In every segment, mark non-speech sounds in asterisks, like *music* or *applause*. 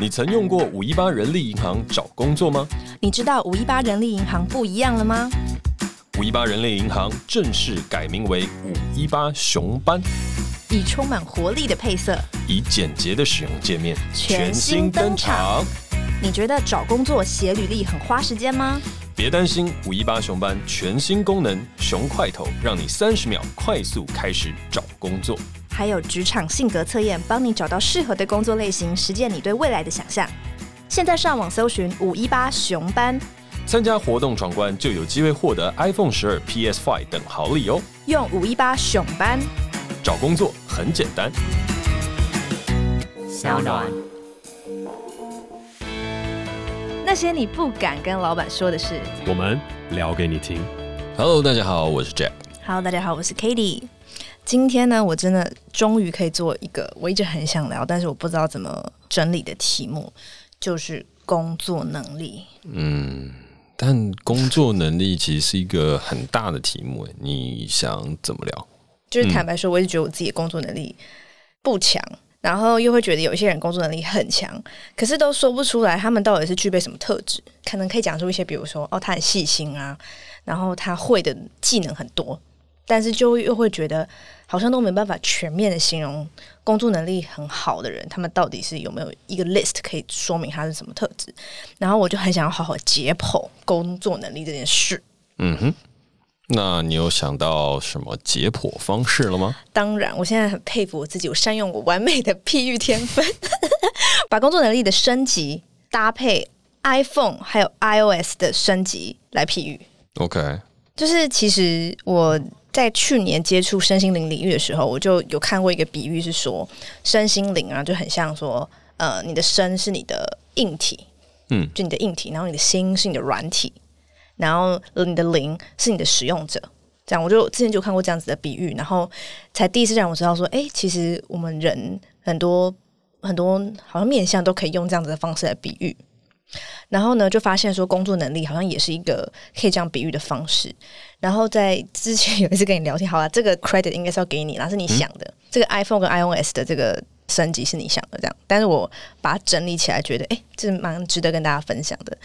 你曾用过五一八人力银行找工作吗？你知道五一八人力银行不一样了吗？五一八人力银行正式改名为五一八熊班，以充满活力的配色，以简洁的使用界面，全新登场。你觉得找工作写履历很花时间吗？别担心，五一八熊班全新功能熊快头，让你三十秒快速开始找工作。还有职场性格测验，帮你找到适合的工作类型，实践你对未来的想象。现在上网搜寻五一八熊班，参加活动闯关就有机会获得 iPhone 十二、PS Five 等好礼哦。用五一八熊班找工作很简单。小暖，那些你不敢跟老板说的事，我们聊给你听。Hello，大家好，我是 Jack。Hello，大家好，我是 Cady。今天呢，我真的终于可以做一个我一直很想聊，但是我不知道怎么整理的题目，就是工作能力。嗯，但工作能力其实是一个很大的题目，你想怎么聊？就是坦白说，我一直觉得我自己的工作能力不强，嗯、然后又会觉得有一些人工作能力很强，可是都说不出来他们到底是具备什么特质。可能可以讲出一些，比如说哦，他很细心啊，然后他会的技能很多。但是就又会觉得好像都没办法全面的形容工作能力很好的人，他们到底是有没有一个 list 可以说明他是什么特质？然后我就很想要好好解剖工作能力这件事。嗯哼，那你有想到什么解剖方式了吗？当然，我现在很佩服我自己，我善用我完美的譬喻天分，*laughs* 把工作能力的升级搭配 iPhone 还有 iOS 的升级来譬喻。OK，就是其实我。在去年接触身心灵领域的时候，我就有看过一个比喻，是说身心灵啊，就很像说，呃，你的身是你的硬体，嗯，就你的硬体，然后你的心是你的软体，然后你的灵是你的使用者。这样，我就之前就看过这样子的比喻，然后才第一次让我知道说，哎，其实我们人很多很多好像面相都可以用这样子的方式来比喻。然后呢，就发现说工作能力好像也是一个可以这样比喻的方式。然后在之前有一次跟你聊天，好了，这个 credit 应该是要给你，那是你想的。这个 iPhone 跟 iOS 的这个升级是你想的，这样。但是我把它整理起来，觉得哎，这蛮值得跟大家分享的。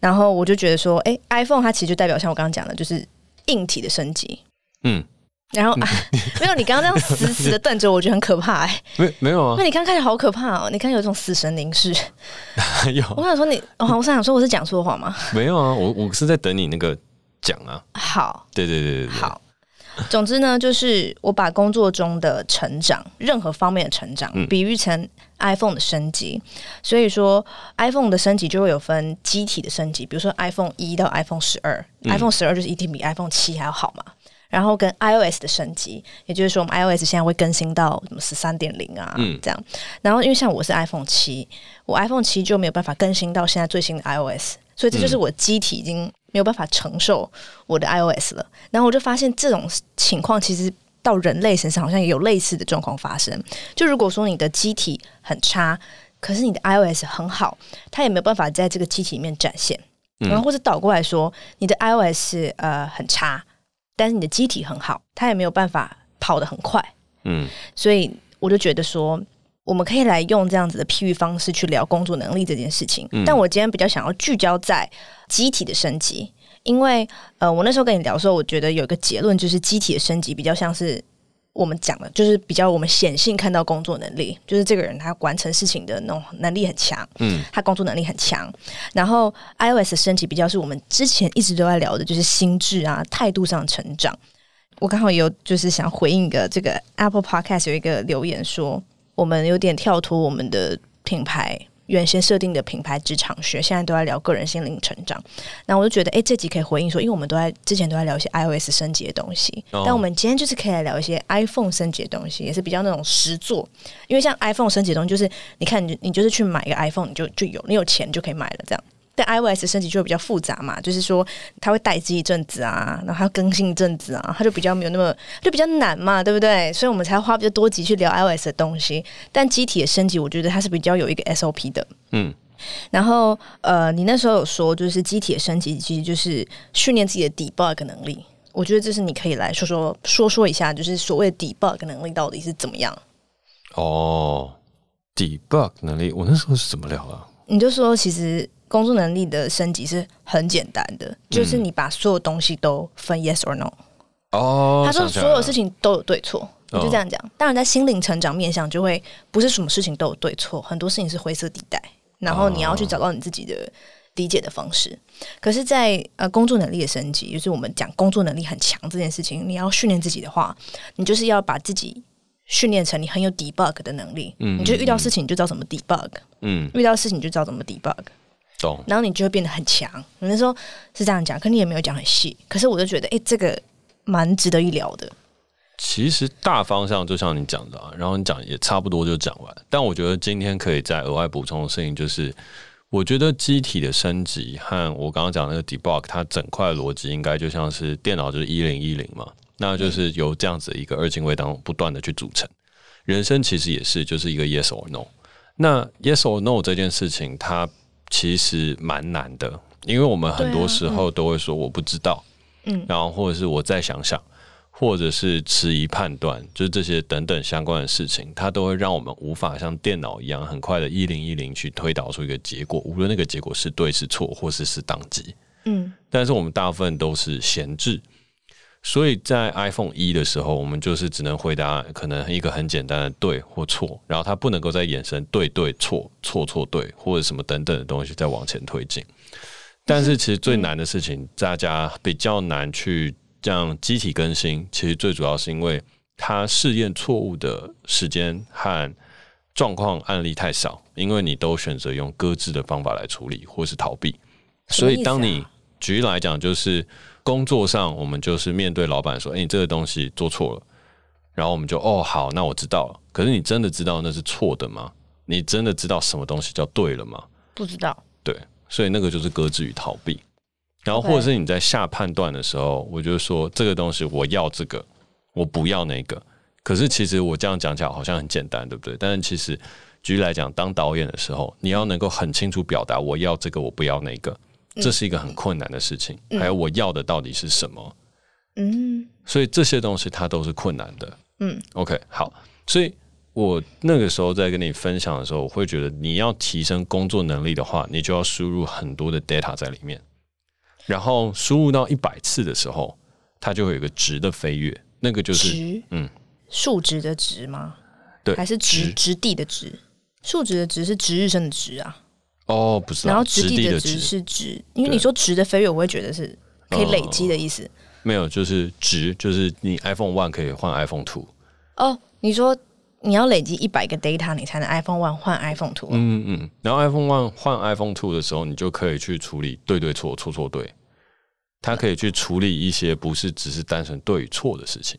然后我就觉得说，哎，iPhone 它其实就代表像我刚刚讲的，就是硬体的升级。嗯。然后啊，*laughs* 没有，你刚刚这样死死的瞪着我，我觉得很可怕哎。*laughs* 没没有啊？那你刚刚看起来好可怕哦！你看有一种死神凝视。*laughs* 有。我想说你，我我想说我是讲错话吗？没有啊，我我是在等你那个讲啊。好。对对对对对。好。总之呢，就是我把工作中的成长，任何方面的成长，比喻成 iPhone 的升级。所以说，iPhone 的升级就会有分机体的升级，比如说 iPhone 一到 iPhone 十二，iPhone 十二就是一定比 iPhone 七还要好嘛。然后跟 iOS 的升级，也就是说，我们 iOS 现在会更新到什么十三点零啊，嗯、这样。然后因为像我是 iPhone 七，我 iPhone 七就没有办法更新到现在最新的 iOS，所以这就是我机体已经没有办法承受我的 iOS 了。然后我就发现这种情况其实到人类身上好像也有类似的状况发生。就如果说你的机体很差，可是你的 iOS 很好，它也没有办法在这个机体里面展现。然后或者倒过来说，你的 iOS 呃很差。但是你的机体很好，它也没有办法跑得很快，嗯，所以我就觉得说，我们可以来用这样子的譬喻方式去聊工作能力这件事情。嗯，但我今天比较想要聚焦在机体的升级，因为呃，我那时候跟你聊的时候，我觉得有一个结论，就是机体的升级比较像是。我们讲的就是比较我们显性看到工作能力，就是这个人他完成事情的那种能力很强，嗯，他工作能力很强。然后 iOS 的升级比较是我们之前一直都在聊的，就是心智啊、态度上的成长。我刚好有就是想回应一个这个 Apple Podcast 有一个留言说，我们有点跳脱我们的品牌。原先设定的品牌职场学，现在都在聊个人心灵成长。那我就觉得，哎、欸，这集可以回应说，因为我们都在之前都在聊一些 iOS 升级的东西，oh. 但我们今天就是可以来聊一些 iPhone 升级的东西，也是比较那种实作。因为像 iPhone 升级的东西，就是你看，你你就是去买一个 iPhone，你就就有，你有钱就可以买了这样。但 iOS 升级就会比较复杂嘛，就是说它会待机一阵子啊，然后它要更新一阵子啊，它就比较没有那么就比较难嘛，对不对？所以我们才花比较多集去聊 iOS 的东西。但机体的升级，我觉得它是比较有一个 SOP 的。嗯，然后呃，你那时候有说，就是机体的升级其实就是训练自己的 debug 能力。我觉得这是你可以来说说说说一下，就是所谓的 debug 能力到底是怎么样？哦。debug 能力，我那时候是怎么聊啊？你就说，其实工作能力的升级是很简单的，嗯、就是你把所有东西都分 yes or no。哦，他说所有事情都有对错，你就这样讲。哦、当然，在心灵成长面向，就会不是什么事情都有对错，很多事情是灰色地带，然后你要去找到你自己的理解的方式。哦、可是在，在呃工作能力的升级，就是我们讲工作能力很强这件事情，你要训练自己的话，你就是要把自己。训练成你很有 debug 的能力，嗯，你就遇到事情你就知道怎么 debug，嗯，遇到事情你就知道怎么 debug，懂，然后你就会变得很强。有的时候是这样讲，可你也没有讲很细，可是我就觉得，哎、欸，这个蛮值得一聊的。其实大方向就像你讲的，啊，然后你讲也差不多就讲完。但我觉得今天可以再额外补充的事情就是，我觉得机体的升级和我刚刚讲那个 debug，它整块逻辑应该就像是电脑就是一零一零嘛。那就是由这样子一个二进位当中不断的去组成，人生其实也是就是一个 yes or no。那 yes or no 这件事情，它其实蛮难的，因为我们很多时候都会说我不知道，嗯，然后或者是我再想想，或者是迟疑判断，就是这些等等相关的事情，它都会让我们无法像电脑一样很快的一零一零去推导出一个结果，无论那个结果是对是错，或是是当机，嗯，但是我们大部分都是闲置。所以在 iPhone 一的时候，我们就是只能回答可能一个很简单的对或错，然后它不能够再衍生对对错错错对或者什么等等的东西再往前推进。但是其实最难的事情，大家比较难去这样机体更新，其实最主要是因为它试验错误的时间和状况案例太少，因为你都选择用搁置的方法来处理或是逃避。所以当你举例来讲，就是。工作上，我们就是面对老板说：“哎，你这个东西做错了。”然后我们就：“哦，好，那我知道了。”可是你真的知道那是错的吗？你真的知道什么东西叫对了吗？不知道。对，所以那个就是搁置与逃避。然后或者是你在下判断的时候，我就说这个东西我要这个，我不要那个。可是其实我这样讲起来好像很简单，对不对？但是其实举例来讲，当导演的时候，你要能够很清楚表达我要这个，我不要那个。这是一个很困难的事情，嗯、还有我要的到底是什么？嗯，所以这些东西它都是困难的。嗯，OK，好，所以我那个时候在跟你分享的时候，我会觉得你要提升工作能力的话，你就要输入很多的 data 在里面，然后输入到一百次的时候，它就会有一个值的飞跃，那个就是值，嗯，数值的值吗？对，还是值值地的值？数值的值是值日生的值啊。哦，不是，然后直地的值是值，因为你说值的飞跃，我会觉得是可以累积的意思。没有，就是值，就是你 iPhone One 可以换 iPhone Two。哦，你说你要累积一百个 data，你才能 iPhone One 换 iPhone Two。嗯嗯，然后 iPhone One 换 iPhone Two 的时候，你就可以去处理对对错错错对，它可以去处理一些不是只是单纯对与错的事情。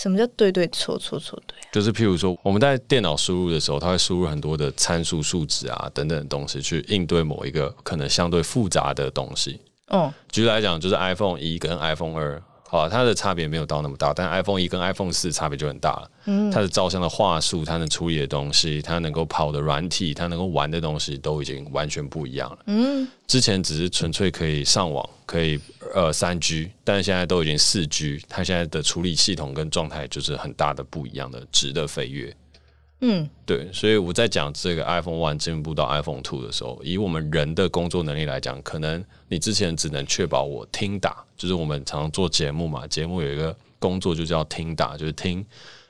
什么叫对对错错错对？就是譬如说，我们在电脑输入的时候，它会输入很多的参数、数值啊等等的东西，去应对某一个可能相对复杂的东西。哦，举例来讲，就是 iPhone 一跟 iPhone 二。好，它的差别没有到那么大，但 iPhone 一跟 iPhone 四差别就很大了。嗯，它的照相的话术，它能处理的东西，它能够跑的软体，它能够玩的东西，都已经完全不一样了。嗯，之前只是纯粹可以上网，可以呃三 G，但现在都已经四 G，它现在的处理系统跟状态就是很大的不一样的值得飞跃。嗯，对，所以我在讲这个 iPhone One 进步到 iPhone Two 的时候，以我们人的工作能力来讲，可能你之前只能确保我听打，就是我们常常做节目嘛，节目有一个工作就叫听打，就是听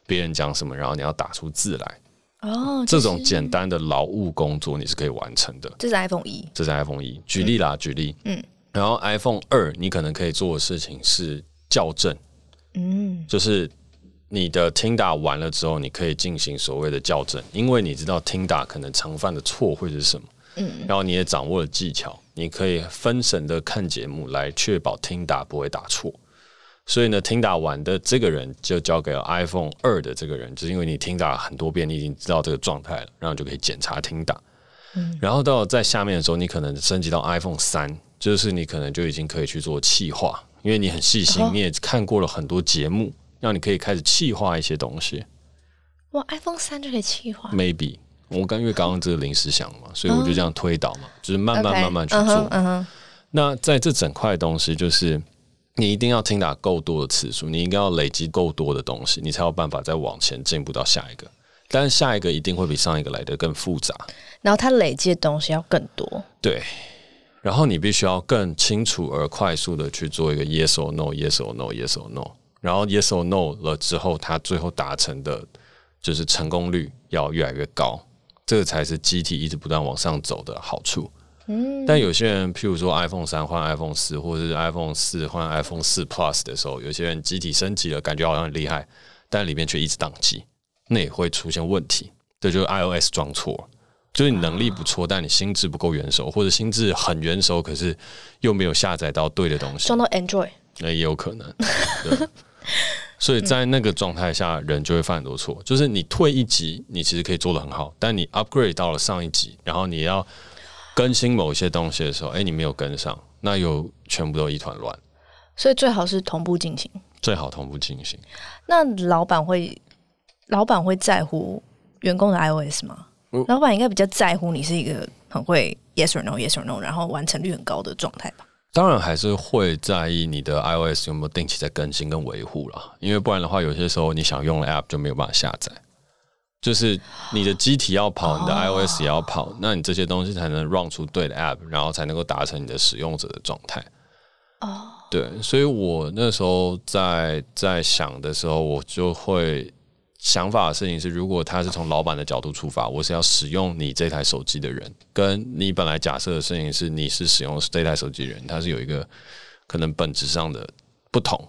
别人讲什么，然后你要打出字来。哦，这种简单的劳务工作你是可以完成的。这是 iPhone 一，这是 iPhone 一。举例啦，嗯、举例。嗯，然后 iPhone 二，你可能可以做的事情是校正。嗯，就是。你的听打完了之后，你可以进行所谓的校正，因为你知道听打可能常犯的错会是什么，嗯，然后你也掌握了技巧，你可以分神的看节目来确保听打不会打错。所以呢，听打完的这个人就交给了 iPhone 二的这个人，就是因为你听打很多遍，你已经知道这个状态了，然后就可以检查听打。嗯，然后到在下面的时候，你可能升级到 iPhone 三，就是你可能就已经可以去做气化，因为你很细心，你也看过了很多节目。让你可以开始气化一些东西。哇，iPhone 三就可以气化？Maybe 我刚因为刚刚这个临时想嘛，所以我就这样推导嘛，就是慢慢慢慢去做。嗯哼。那在这整块东西，就是你一定要听打够多的次数，你应该要累积够多的东西，你才有办法再往前进步到下一个。但是下一个一定会比上一个来的更复杂，然后它累积的东西要更多。对，然后你必须要更清楚而快速的去做一个 yes or no，yes or no，yes or no，然后 yes or no 了之后，它最后达成的就是成功率要越来越高，这个才是机体一直不断往上走的好处。嗯，但有些人，譬如说 iPhone 三换 iPhone 四，或者是 iPhone 四换 iPhone 四 Plus 的时候，有些人机体升级了，感觉好像很厉害，但里面却一直宕机，那也会出现问题。这就是 iOS 装错，就是你能力不错，但你心智不够元熟，或者心智很元熟，可是又没有下载到对的东西，装到 Android，那也有可能。*laughs* 对，所以在那个状态下，人就会犯很多错。就是你退一级，你其实可以做的很好，但你 upgrade 到了上一级，然后你要。更新某一些东西的时候，哎、欸，你没有跟上，那又全部都一团乱。所以最好是同步进行，最好同步进行。那老板会，老板会在乎员工的 iOS 吗？嗯、老板应该比较在乎你是一个很会 yes or no yes or no，然后完成率很高的状态吧？当然还是会在意你的 iOS 有没有定期在更新跟维护啦，因为不然的话，有些时候你想用的 App 就没有办法下载。就是你的机体要跑，你的 iOS 也要跑，oh. 那你这些东西才能 run 出对的 app，然后才能够达成你的使用者的状态。哦，oh. 对，所以我那时候在在想的时候，我就会想法的事情是，如果他是从老板的角度出发，我是要使用你这台手机的人，跟你本来假设的事情是你是使用这台手机的人，他是有一个可能本质上的不同。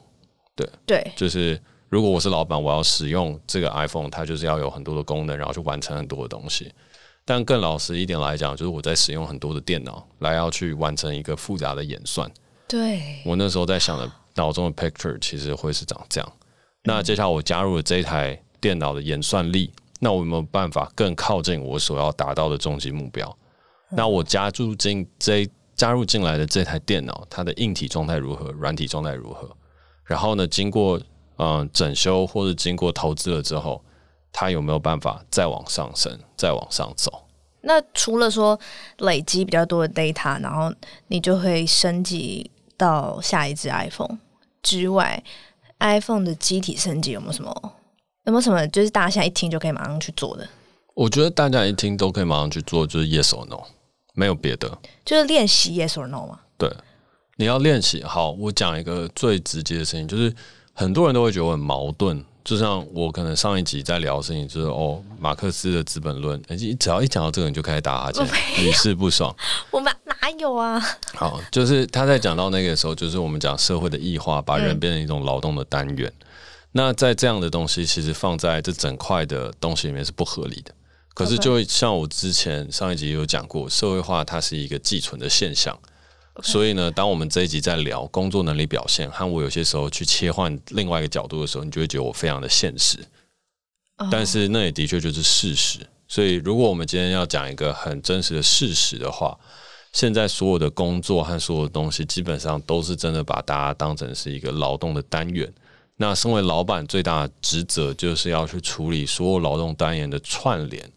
对，对，就是。如果我是老板，我要使用这个 iPhone，它就是要有很多的功能，然后去完成很多的东西。但更老实一点来讲，就是我在使用很多的电脑来要去完成一个复杂的演算。对，我那时候在想的脑中的 picture 其实会是长这样。那接下来我加入了这一台电脑的演算力，那我有没有办法更靠近我所要达到的终极目标？那我加入进这加入进来的这台电脑，它的硬体状态如何？软体状态如何？然后呢，经过嗯，整修或者经过投资了之后，它有没有办法再往上升，再往上走？那除了说累积比较多的 data，然后你就会升级到下一只 iPhone 之外，iPhone 的机体升级有没有什么？有没有什么？就是大家现在一听就可以马上去做的？我觉得大家一听都可以马上去做，就是 Yes or No，没有别的，就是练习 Yes or No 嘛。对，你要练习。好，我讲一个最直接的事情，就是。很多人都会觉得我很矛盾，就像我可能上一集在聊的事情，就是哦，马克思的《资本论》，哎，只要一讲到这个，你就开始打哈欠，屡试不爽。*laughs* 我们哪有啊？好，就是他在讲到那个时候，就是我们讲社会的异化，把人变成一种劳动的单元。嗯、那在这样的东西，其实放在这整块的东西里面是不合理的。可是，就像我之前上一集有讲过，社会化它是一个寄存的现象。所以呢，当我们这一集在聊工作能力表现，和我有些时候去切换另外一个角度的时候，你就会觉得我非常的现实。Oh. 但是那也的确就是事实。所以，如果我们今天要讲一个很真实的事实的话，现在所有的工作和所有的东西，基本上都是真的把大家当成是一个劳动的单元。那身为老板，最大的职责就是要去处理所有劳动单元的串联，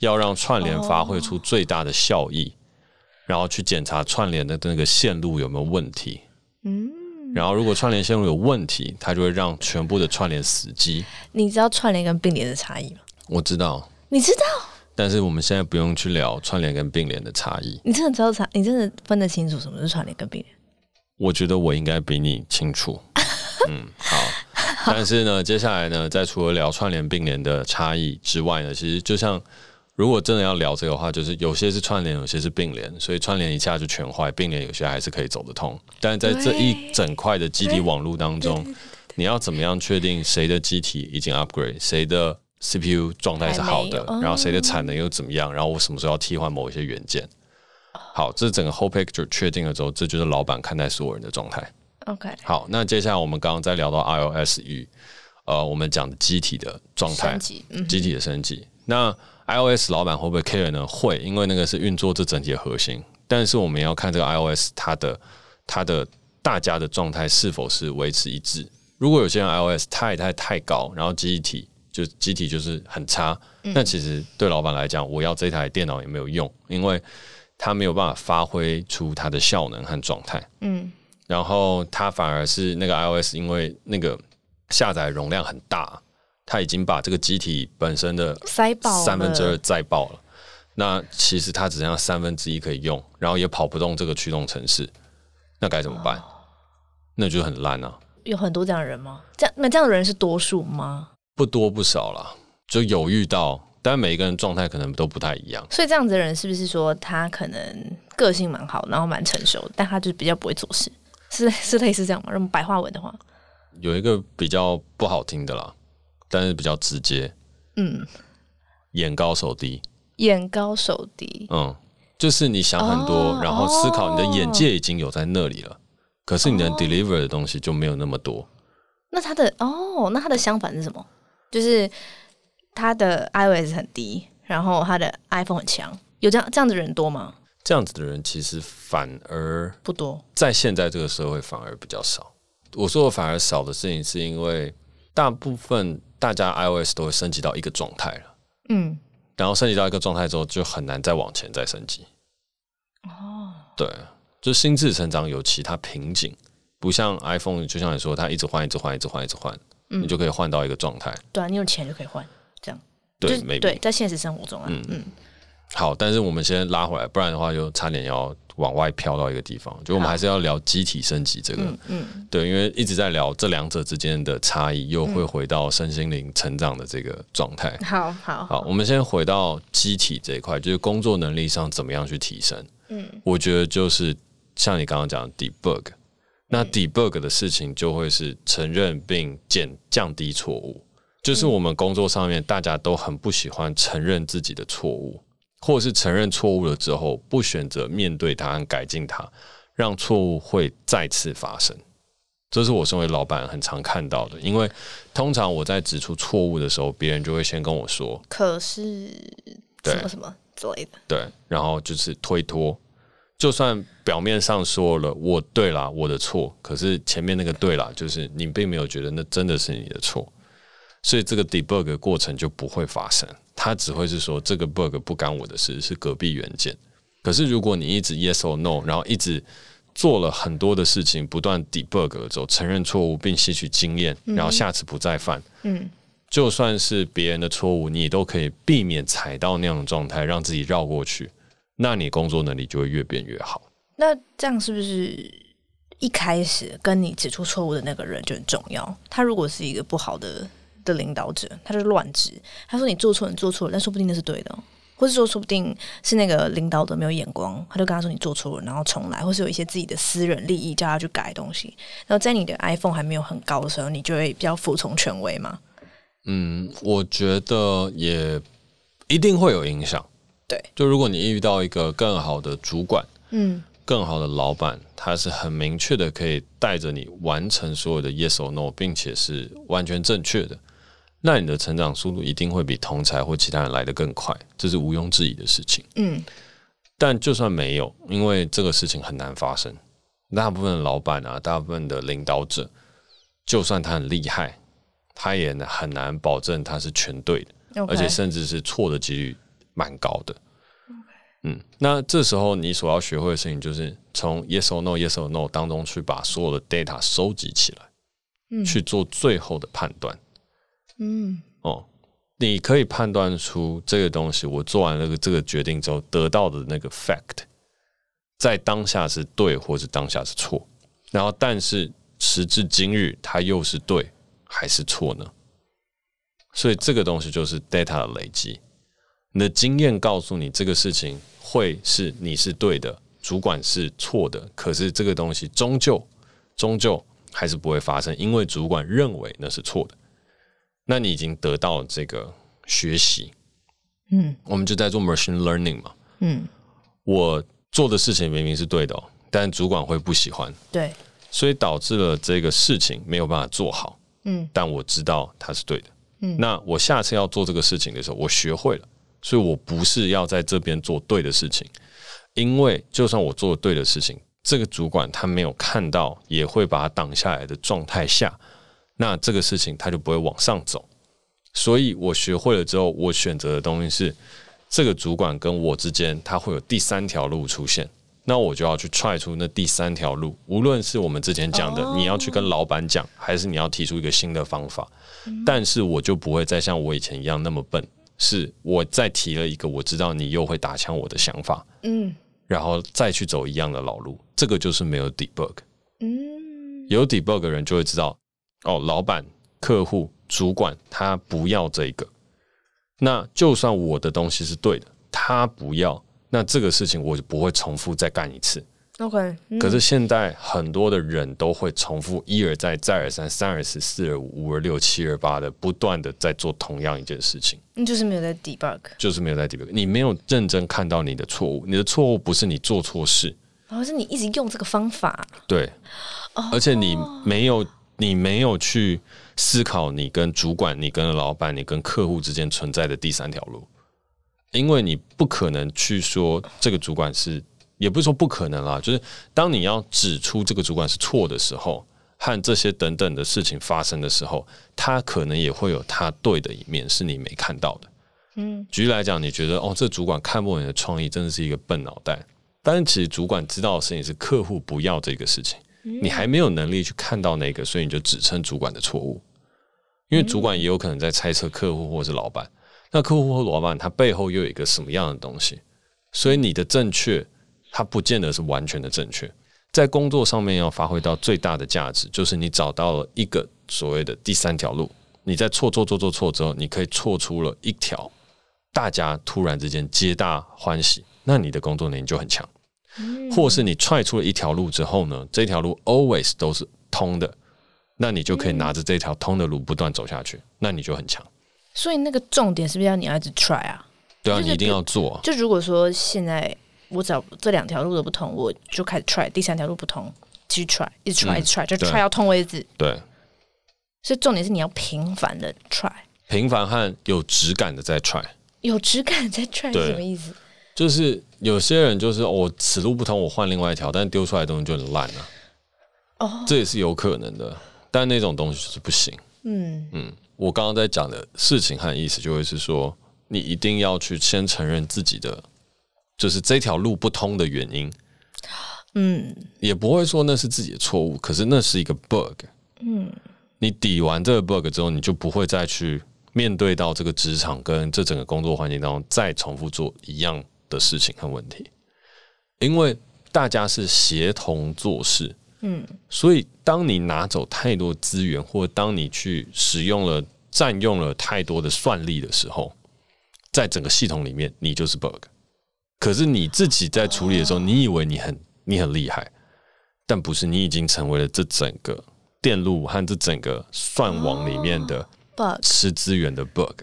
要让串联发挥出最大的效益。Oh. 然后去检查串联的那个线路有没有问题，嗯，然后如果串联线路有问题，它就会让全部的串联死机。你知道串联跟并联的差异吗？我知道，你知道，但是我们现在不用去聊串联跟并联的差异。你真的知道差？你真的分得清楚什么是串联跟并联？我觉得我应该比你清楚。嗯，好。好，*laughs* 但是呢，接下来呢，在除了聊串联并联的差异之外呢，其实就像。如果真的要聊这个的话，就是有些是串联，有些是并联，所以串联一下就全坏，并联有些还是可以走得通。但是在这一整块的机体网络当中，你要怎么样确定谁的机体已经 upgrade，谁的 CPU 状态是好的，然后谁的产能又怎么样，然后我什么时候要替换某一些元件？好，这整个 whole picture 确定了之后，这就是老板看待所有人的状态。OK，好，那接下来我们刚刚在聊到 iOS 与呃我们讲的机体的状态，机、嗯、体的升级，那。iOS 老板会不会 care 呢？会，因为那个是运作这整体的核心。但是我们要看这个 iOS 它的它的大家的状态是否是维持一致。如果有些人 iOS 太太太高，然后机体就机体就是很差，嗯、那其实对老板来讲，我要这台电脑也没有用，因为它没有办法发挥出它的效能和状态。嗯，然后它反而是那个 iOS，因为那个下载容量很大。他已经把这个机体本身的塞爆三分之二载爆了。那其实它只剩下三分之一可以用，然后也跑不动这个驱动程式，那该怎么办？哦、那就很烂啊！有很多这样的人吗？这样那这样的人是多数吗？不多不少啦，就有遇到，但每一个人状态可能都不太一样。所以这样子的人是不是说他可能个性蛮好，然后蛮成熟，但他就是比较不会做事？是是类似这样吗？用白话文的话，有一个比较不好听的啦，但是比较直接，嗯，眼高手低。眼高手低，嗯，就是你想很多，哦、然后思考，你的眼界已经有在那里了，哦、可是你能 deliver 的东西就没有那么多。那他的哦，那他的相反是什么？就是他的 iOS 很低，然后他的 iPhone 很强，有这样这样的人多吗？这样子的人其实反而不多，在现在这个社会反而比较少。我说我反而少的事情，是因为大部分大家 iOS 都会升级到一个状态了，嗯。然后升级到一个状态之后，就很难再往前再升级。哦，对，就心智成长有其他瓶颈，不像 iPhone，就像你说，它一直换，一直换，一直换，一直换，嗯、你就可以换到一个状态。对啊，你有钱就可以换，这样。对，对，在现实生活中啊，嗯嗯。好，但是我们先拉回来，不然的话就差点要。往外飘到一个地方，就我们还是要聊机体升级这个，嗯，嗯对，因为一直在聊这两者之间的差异，又会回到身心灵成长的这个状态。好好好，我们先回到机体这一块，就是工作能力上怎么样去提升。嗯，我觉得就是像你刚刚讲的 debug，那 debug 的事情就会是承认并减降低错误，就是我们工作上面大家都很不喜欢承认自己的错误。或者是承认错误了之后，不选择面对它和改进它，让错误会再次发生。这是我身为老板很常看到的。因为通常我在指出错误的时候，别人就会先跟我说：“可是什么什么之类的。”对，然后就是推脱。就算表面上说了我对啦，我的错，可是前面那个对啦，就是你并没有觉得那真的是你的错，所以这个 debug 过程就不会发生。他只会是说这个 bug 不干我的事，是隔壁元件。可是如果你一直 yes or no，然后一直做了很多的事情，不断 debug 了之后，承认错误并吸取经验，然后下次不再犯。嗯，就算是别人的错误，你都可以避免踩到那样的状态，让自己绕过去。那你工作能力就会越变越好。那这样是不是一开始跟你指出错误的那个人就很重要？他如果是一个不好的。的领导者，他就乱指。他说：“你做错了，你做错了，但说不定那是对的，或是说，说不定是那个领导者没有眼光。”他就跟他说：“你做错了，然后重来，或是有一些自己的私人利益叫他去改东西。”然后在你的 iPhone 还没有很高的时候，你就会比较服从权威吗？嗯，我觉得也一定会有影响。对，就如果你遇到一个更好的主管，嗯，更好的老板，他是很明确的，可以带着你完成所有的 Yes or No，并且是完全正确的。那你的成长速度一定会比同才或其他人来得更快，这是毋庸置疑的事情。嗯，但就算没有，因为这个事情很难发生。大部分的老板啊，大部分的领导者，就算他很厉害，他也很难保证他是全对的.而且甚至是错的几率蛮高的。嗯，那这时候你所要学会的事情，就是从 yes or no yes or no 当中去把所有的 data 收集起来，嗯，去做最后的判断。嗯，哦，你可以判断出这个东西，我做完那个这个决定之后得到的那个 fact，在当下是对，或是当下是错，然后但是时至今日，它又是对还是错呢？所以这个东西就是 data 的累积，你的经验告诉你这个事情会是你是对的，主管是错的，可是这个东西终究终究还是不会发生，因为主管认为那是错的。那你已经得到这个学习，嗯，我们就在做 machine learning 嘛，嗯，我做的事情明明是对的，但主管会不喜欢，对，所以导致了这个事情没有办法做好，嗯，但我知道它是对的，嗯，那我下次要做这个事情的时候，我学会了，所以我不是要在这边做对的事情，因为就算我做对的事情，这个主管他没有看到，也会把它挡下来的状态下。那这个事情它就不会往上走，所以我学会了之后，我选择的东西是这个主管跟我之间，他会有第三条路出现。那我就要去踹出那第三条路。无论是我们之前讲的，你要去跟老板讲，还是你要提出一个新的方法，但是我就不会再像我以前一样那么笨。是我再提了一个我知道你又会打枪我的想法，嗯，然后再去走一样的老路，这个就是没有 debug，嗯，有 debug 的人就会知道，哦，老板、客户、主管他不要这个，那就算我的东西是对的，他不要，那这个事情我就不会重复再干一次。OK，嗯，可是现在很多的人都会重复一而再再而三三而四四而五五而六七而八的不断的在做同样一件事情，你就是没有在 debug，就是没有在 debug，你没有认真看到你的错误，你的错误不是你做错事，而是你一直用这个方法，对，而且你没有你没有去思考你跟主管、你跟老板、你跟客户之间存在的第三条路，因为你不可能去说这个主管是。也不是说不可能啦，就是当你要指出这个主管是错的时候，和这些等等的事情发生的时候，他可能也会有他对的一面是你没看到的。嗯，举例来讲，你觉得哦，这主管看不懂你的创意，真的是一个笨脑袋。但是其实主管知道的事情是客户不要这个事情，你还没有能力去看到那个，所以你就指称主管的错误。因为主管也有可能在猜测客户或是老板，那客户或老板他背后又有一个什么样的东西，所以你的正确。它不见得是完全的正确，在工作上面要发挥到最大的价值，就是你找到了一个所谓的第三条路。你在错错错错错之后，你可以错出了一条，大家突然之间皆大欢喜，那你的工作能力就很强。或是你踹出了一条路之后呢，这条路 always 都是通的，那你就可以拿着这条通的路不断走下去，那你就很强。所以那个重点是不是要你要一直 try 啊？对啊，你一定要做啊。就如果说现在。我找这两条路都不同，我就开始 try 第三条路不同，继续 try，一直 try，一直 try，就 try 要通为止。对，所以重点是你要频繁的 try，频繁和有质感的在 try，有质感在 try 是什么意思？就是有些人就是我此路不通，我换另外一条，但丢出来的东西就很烂啊。哦，这也是有可能的，但那种东西就是不行。嗯嗯，我刚刚在讲的事情和意思，就会是说，你一定要去先承认自己的。就是这条路不通的原因，嗯，也不会说那是自己的错误，可是那是一个 bug，嗯，你抵完这个 bug 之后，你就不会再去面对到这个职场跟这整个工作环境当中再重复做一样的事情和问题，因为大家是协同做事，嗯，所以当你拿走太多资源，或当你去使用了占用了太多的算力的时候，在整个系统里面，你就是 bug。可是你自己在处理的时候，你以为你很你很厉害，但不是，你已经成为了这整个电路和这整个算网里面的 bug，吃资源的 bug。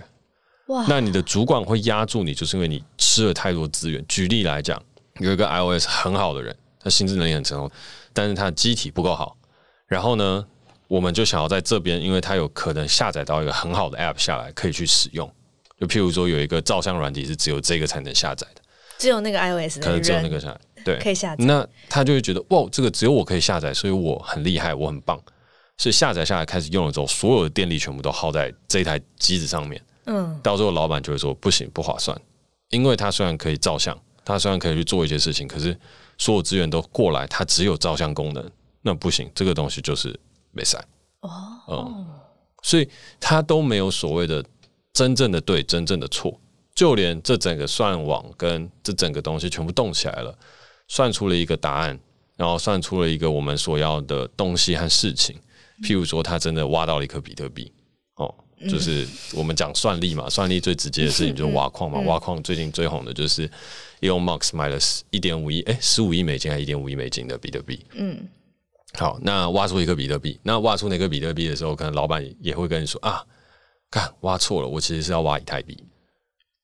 哇！那你的主管会压住你，就是因为你吃了太多资源。举例来讲，有一个 iOS 很好的人，他心智能力很成熟，但是他的机体不够好。然后呢，我们就想要在这边，因为他有可能下载到一个很好的 App 下来可以去使用。就譬如说，有一个照相软体是只有这个才能下载的。只有那个 iOS，可能只有那个下载，对，可以下载。那他就会觉得，哇，这个只有我可以下载，所以我很厉害，我很棒。所以下载下来开始用了之后，所有的电力全部都耗在这一台机子上面。嗯，到最后老板就会说，不行，不划算，因为他虽然可以照相，他虽然可以去做一些事情，可是所有资源都过来，他只有照相功能，那不行，这个东西就是没赛。哦，嗯，所以他都没有所谓的真正的对，真正的错。就连这整个算网跟这整个东西全部动起来了，算出了一个答案，然后算出了一个我们所要的东西和事情。譬如说，他真的挖到了一颗比特币，哦，就是我们讲算力嘛，算力最直接的事情就是挖矿嘛。挖矿最近最红的就是 Elon Musk 买了一点五亿，哎，十五亿美金还是一点五亿美金的比特币。嗯，好，那挖出一个比特币，那挖出那个比特币的时候，可能老板也会跟你说啊，看挖错了，我其实是要挖以太币。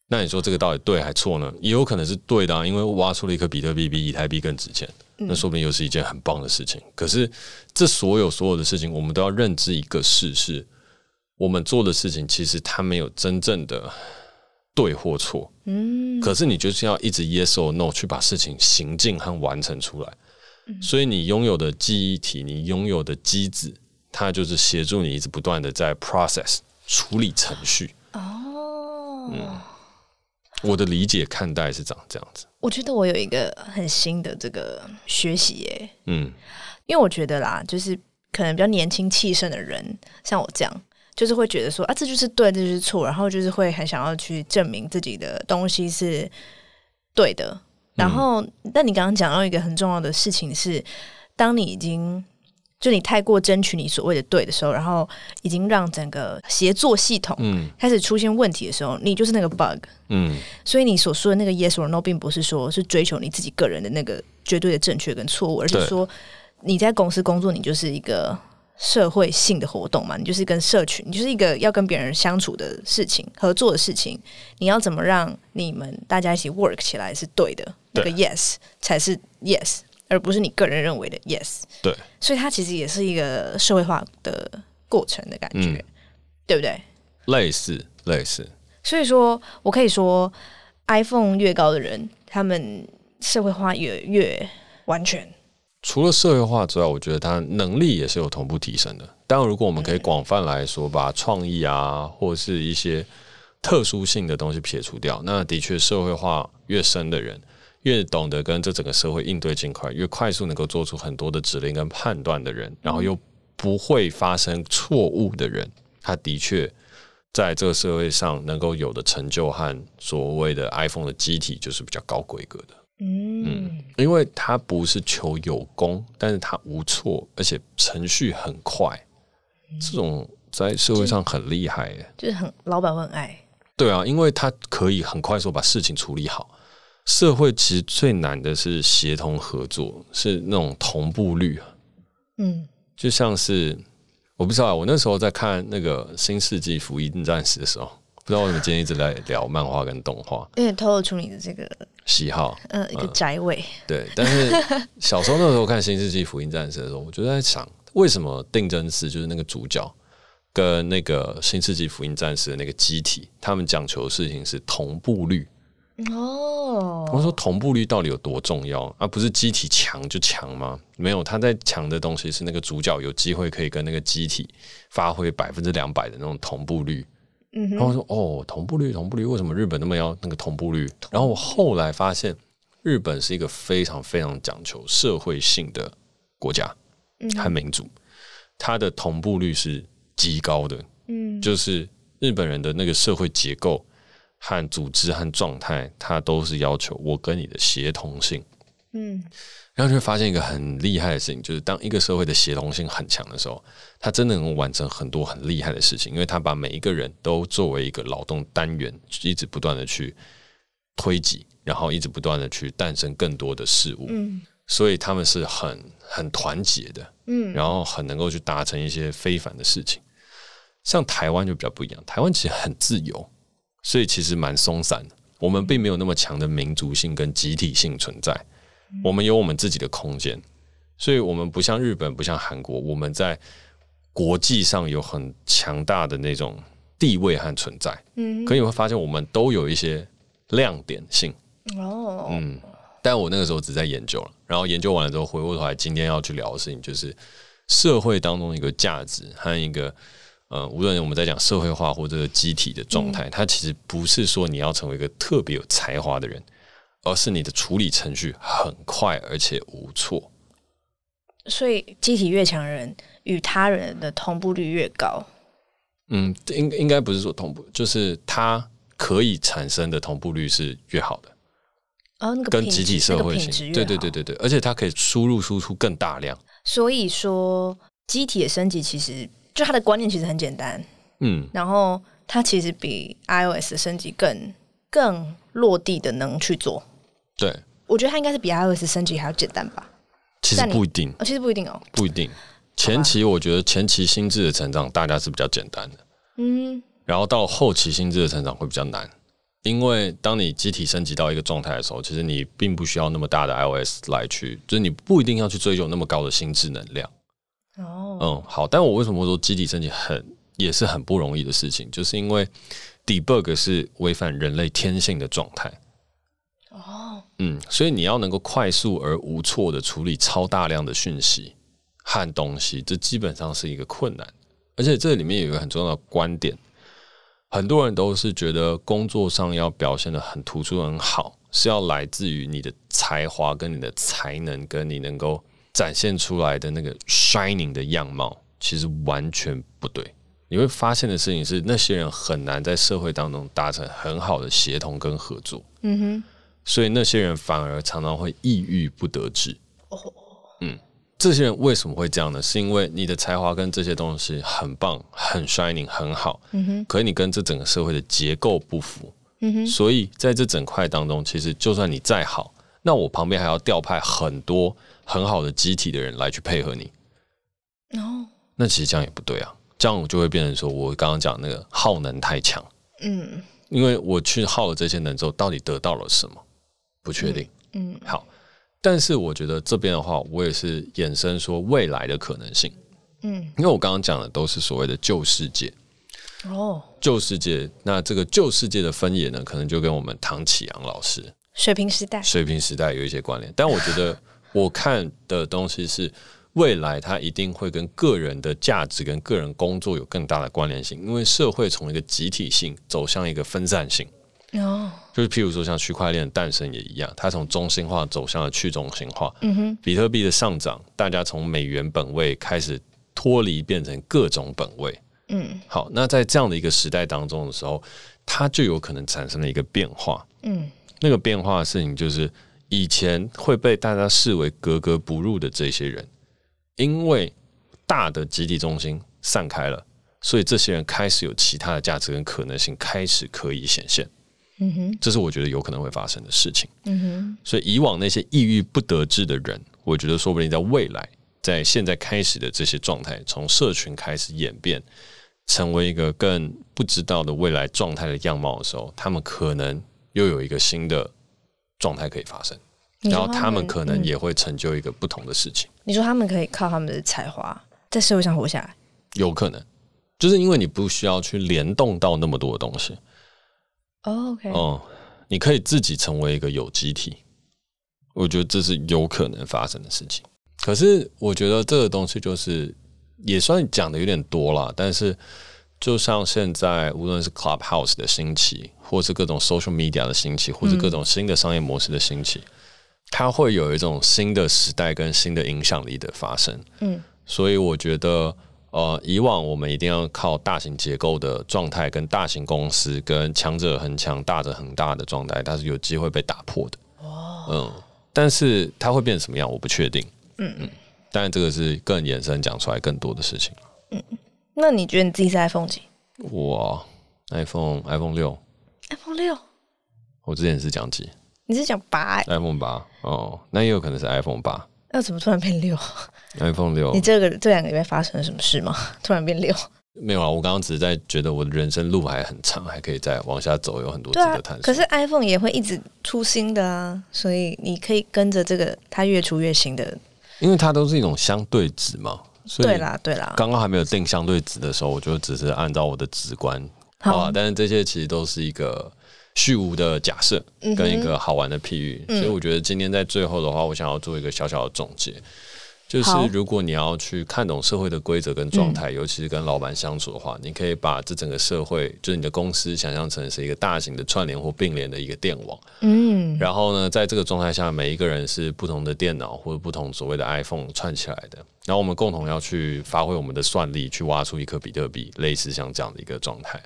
那你说这个到底对还错呢？也有可能是对的啊，因为挖出了一颗比特币比以太币更值钱，那说不定又是一件很棒的事情。可是这所有所有的事情，我们都要认知一个事：是我们做的事情其实它没有真正的对或错。嗯，可是你就是要一直 yes or no 去把事情行进和完成出来。所以你拥有的记忆体，你拥有的机子，它就是协助你一直不断的在 process 处理程序。哦，嗯。我的理解看待是长这样子。我觉得我有一个很新的这个学习耶，嗯，因为我觉得啦，就是可能比较年轻气盛的人，像我这样，就是会觉得说啊，这就是对，这就是错，然后就是会很想要去证明自己的东西是对的。然后，嗯、但你刚刚讲到一个很重要的事情是，当你已经。就你太过争取你所谓的对的时候，然后已经让整个协作系统开始出现问题的时候，嗯、你就是那个 bug。嗯，所以你所说的那个 yes or no，并不是说是追求你自己个人的那个绝对的正确跟错误，而是说你在公司工作，你就是一个社会性的活动嘛，你就是跟社群，你就是一个要跟别人相处的事情、合作的事情，你要怎么让你们大家一起 work 起来是对的，对那个 yes 才是 yes。而不是你个人认为的 yes，对，所以它其实也是一个社会化的过程的感觉，嗯、对不对？类似，类似。所以说我可以说，iPhone 越高的人，他们社会化越越完全。除了社会化之外，我觉得他能力也是有同步提升的。当然，如果我们可以广泛来说，把创意啊，或者是一些特殊性的东西撇除掉，那的确社会化越深的人。越懂得跟这整个社会应对尽快，越快速能够做出很多的指令跟判断的人，然后又不会发生错误的人，他的确在这个社会上能够有的成就和所谓的 iPhone 的机体就是比较高规格的。嗯，嗯，因为他不是求有功，但是他无错，而且程序很快，这种在社会上很厉害耶，就是很老板会很爱。对啊，因为他可以很快速把事情处理好。社会其实最难的是协同合作，是那种同步率。嗯，就像是我不知道，我那时候在看那个《新世纪福音战士》的时候，不知道为什么今天一直在聊漫画跟动画，有点透露出你的这个喜好，呃，一个宅味。对，但是小时候那时候看《新世纪福音战士》的时候，我就在想，为什么定真寺就是那个主角，跟那个《新世纪福音战士》的那个机体，他们讲求的事情是同步率。哦，我说同步率到底有多重要？而、啊、不是机体强就强吗？没有，他在强的东西是那个主角有机会可以跟那个机体发挥百分之两百的那种同步率。嗯，然后我说哦，同步率，同步率，为什么日本那么要那个同步率？然后我后来发现，日本是一个非常非常讲求社会性的国家和民族，它的同步率是极高的。嗯，就是日本人的那个社会结构。和组织和状态，它都是要求我跟你的协同性。嗯，然后就会发现一个很厉害的事情，就是当一个社会的协同性很强的时候，它真的能完成很多很厉害的事情，因为它把每一个人都作为一个劳动单元，一直不断的去推挤，然后一直不断的去诞生更多的事物。嗯，所以他们是很很团结的。嗯，然后很能够去达成一些非凡的事情。像台湾就比较不一样，台湾其实很自由。所以其实蛮松散的，我们并没有那么强的民族性跟集体性存在，我们有我们自己的空间，所以我们不像日本，不像韩国，我们在国际上有很强大的那种地位和存在。嗯，可你会发现我们都有一些亮点性。哦，嗯，但我那个时候只在研究了，然后研究完了之后，回过头来，今天要去聊的事情就是社会当中一个价值和一个。呃，无论我们在讲社会化或者机体的状态，嗯、它其实不是说你要成为一个特别有才华的人，而是你的处理程序很快而且无错。所以，机体越强人与他人的同步率越高。嗯，应应该不是说同步，就是它可以产生的同步率是越好的。哦，那个跟集体社会性，对对对对对，而且它可以输入输出更大量。所以说，机体的升级其实。就它的观念其实很简单，嗯，然后它其实比 iOS 的升级更更落地的能去做。对，我觉得它应该是比 iOS 升级还要简单吧。其实不一定，哦，其实不一定哦，不一定。前期我觉得前期心智的成长大家是比较简单的，嗯，然后到后期心智的成长会比较难，因为当你机体升级到一个状态的时候，其实你并不需要那么大的 iOS 来去，就是你不一定要去追求那么高的心智能量。哦，嗯，好，但我为什么会说机体升级很也是很不容易的事情？就是因为 debug 是违反人类天性的状态。哦，嗯，所以你要能够快速而无错的处理超大量的讯息和东西，这基本上是一个困难。而且这里面有一个很重要的观点，很多人都是觉得工作上要表现的很突出、很好，是要来自于你的才华、跟你的才能、跟你能够展现出来的那个 shining 的样貌，其实完全不对。你会发现的事情是，那些人很难在社会当中达成很好的协同跟合作。嗯哼，所以那些人反而常常会抑郁不得志。哦，嗯，这些人为什么会这样呢？是因为你的才华跟这些东西很棒、很 shining、很好。嗯哼，可是你跟这整个社会的结构不符。嗯哼，所以在这整块当中，其实就算你再好，那我旁边还要调派很多很好的集体的人来去配合你。哦，那其实这样也不对啊。这样我就会变成说，我刚刚讲那个耗能太强，嗯，因为我去耗了这些能之后，到底得到了什么？不确定，嗯，好，但是我觉得这边的话，我也是衍生说未来的可能性，嗯，因为我刚刚讲的都是所谓的旧世界，哦，旧世界，那这个旧世界的分野呢，可能就跟我们唐启阳老师水平时代、水平时代有一些关联，但我觉得我看的东西是。未来它一定会跟个人的价值跟个人工作有更大的关联性，因为社会从一个集体性走向一个分散性。哦，就是譬如说像区块链的诞生也一样，它从中心化走向了去中心化。嗯哼，比特币的上涨，大家从美元本位开始脱离，变成各种本位。嗯，好，那在这样的一个时代当中的时候，它就有可能产生了一个变化。嗯，那个变化的事情就是以前会被大家视为格格不入的这些人。因为大的集体中心散开了，所以这些人开始有其他的价值跟可能性开始可以显现。嗯哼，这是我觉得有可能会发生的事情。嗯哼，所以以往那些抑郁不得志的人，我觉得说不定在未来，在现在开始的这些状态，从社群开始演变，成为一个更不知道的未来状态的样貌的时候，他们可能又有一个新的状态可以发生。然后他们可能也会成就一个不同的事情。你说他们可以靠他们的才华在社会上活下来？有可能，就是因为你不需要去联动到那么多的东西。Oh, OK，哦、嗯，你可以自己成为一个有机体。我觉得这是有可能发生的事情。可是我觉得这个东西就是也算讲的有点多了。但是就像现在，无论是 Clubhouse 的兴起，或是各种 Social Media 的兴起，或是各种新的商业模式的兴起。嗯它会有一种新的时代跟新的影响力的发生，嗯，所以我觉得，呃，以往我们一定要靠大型结构的状态，跟大型公司，跟强者很强、大者很大的状态，它是有机会被打破的，哦，嗯，但是它会变成什么样，我不确定，嗯嗯，当然这个是更延伸讲出来更多的事情，嗯，那你觉得你自己是 iPhone 几？我 iPhone iPhone 六，iPhone 六，我之前是讲几？你是讲八？iPhone 八哦，那也有可能是 iPhone 八。那怎么突然变六？iPhone 六？你这个这两个礼拜发生了什么事吗？*laughs* 突然变六？没有啊，我刚刚只是在觉得我的人生路还很长，还可以再往下走，有很多值得探索。可是 iPhone 也会一直出新的啊，所以你可以跟着这个，它越出越新的。因为它都是一种相对值嘛，所以对啦对啦。刚刚还没有定相对值的时候，我就只是按照我的直观好啊，但是这些其实都是一个。虚无的假设跟一个好玩的譬喻，嗯，所以我觉得今天在最后的话，我想要做一个小小的总结，就是如果你要去看懂社会的规则跟状态，尤其是跟老板相处的话，你可以把这整个社会，就是你的公司，想象成是一个大型的串联或并联的一个电网。嗯，然后呢，在这个状态下，每一个人是不同的电脑或者不同所谓的 iPhone 串起来的，然后我们共同要去发挥我们的算力，去挖出一颗比特币，类似像这样的一个状态。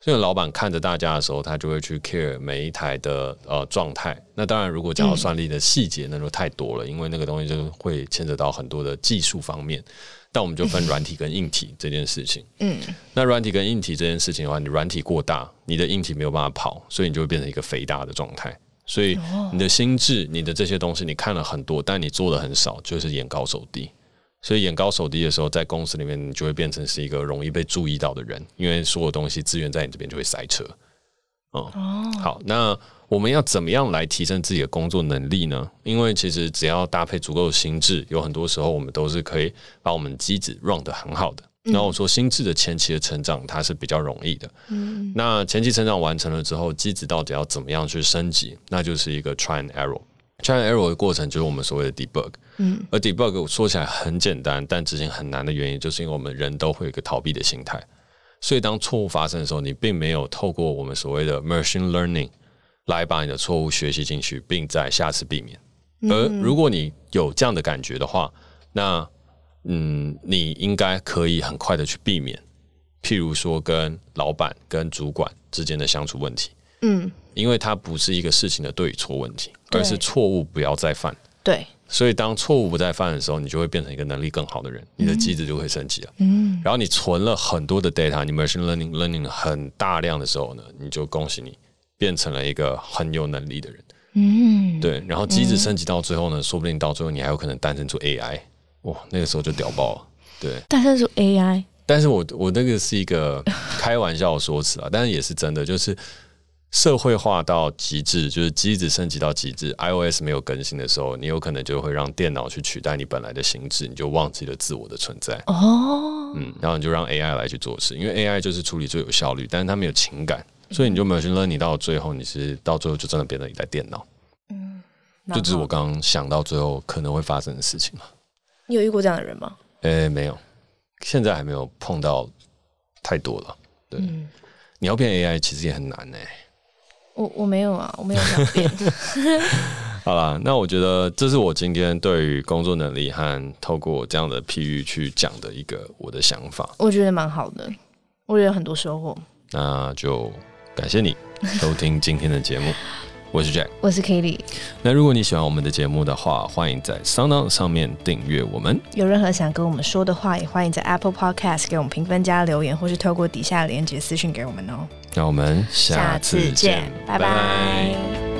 所以老板看着大家的时候，他就会去 care 每一台的呃状态。那当然，如果讲到算力的细节，那就太多了，因为那个东西就会牵扯到很多的技术方面。但我们就分 *laughs* 软体跟硬体这件事情。嗯，那软体跟硬体这件事情的话，你软体过大，你的硬体没有办法跑，所以你就会变成一个肥大的状态。所以你的心智、你的这些东西，你看了很多，但你做的很少，就是眼高手低。所以眼高手低的时候，在公司里面，你就会变成是一个容易被注意到的人，因为所有东西资源在你这边就会塞车。嗯，哦，好，那我们要怎么样来提升自己的工作能力呢？因为其实只要搭配足够的心智，有很多时候我们都是可以把我们机子 run 得很好的。然后我说心智的前期的成长，它是比较容易的。嗯，那前期成长完成了之后，机子到底要怎么样去升级？那就是一个 try and error。Try and error 的过程就是我们所谓的 debug，嗯，而 debug 说起来很简单，但执行很难的原因，就是因为我们人都会有一个逃避的心态，所以当错误发生的时候，你并没有透过我们所谓的 machine learning 来把你的错误学习进去，并在下次避免。而如果你有这样的感觉的话，那嗯，你应该可以很快的去避免，譬如说跟老板、跟主管之间的相处问题。嗯，因为它不是一个事情的对与错问题，而是错误不要再犯。对。所以，当错误不再犯的时候，你就会变成一个能力更好的人，你的机制就会升级了。嗯，然后你存了很多的 data，你 machine learning learning 很大量的时候呢，你就恭喜你变成了一个很有能力的人。嗯，对。然后机制升级到最后呢，说不定到最后你还有可能诞生出 AI，哇，那个时候就屌爆了。对，诞生出 AI。但是我我那个是一个开玩笑的说辞啊，但是也是真的，就是。社会化到极致，就是机子升级到极致。iOS 没有更新的时候，你有可能就会让电脑去取代你本来的心智，你就忘记了自我的存在。哦，嗯，然后你就让 AI 来去做事，因为 AI 就是处理最有效率，但是它没有情感，所以你就没有去 learn。你到最后，你是到最后就真的变成一台电脑。嗯，这只是我刚刚想到最后可能会发生的事情了。你有遇过这样的人吗？诶、欸，没有，现在还没有碰到太多了。对，嗯、你要变 AI 其实也很难呢、欸。我我没有啊，我没有想变。*laughs* *laughs* 好啦，那我觉得这是我今天对于工作能力和透过这样的譬喻去讲的一个我的想法。我觉得蛮好的，我也有很多收获。那就感谢你收听今天的节目，*laughs* 我是 Jack，我是 Cady。那如果你喜欢我们的节目的话，欢迎在 SoundOn 上面订阅我们。有任何想跟我们说的话，也欢迎在 Apple Podcast 给我们评分加留言，或是透过底下连接私讯给我们哦。那我们下次见，拜拜。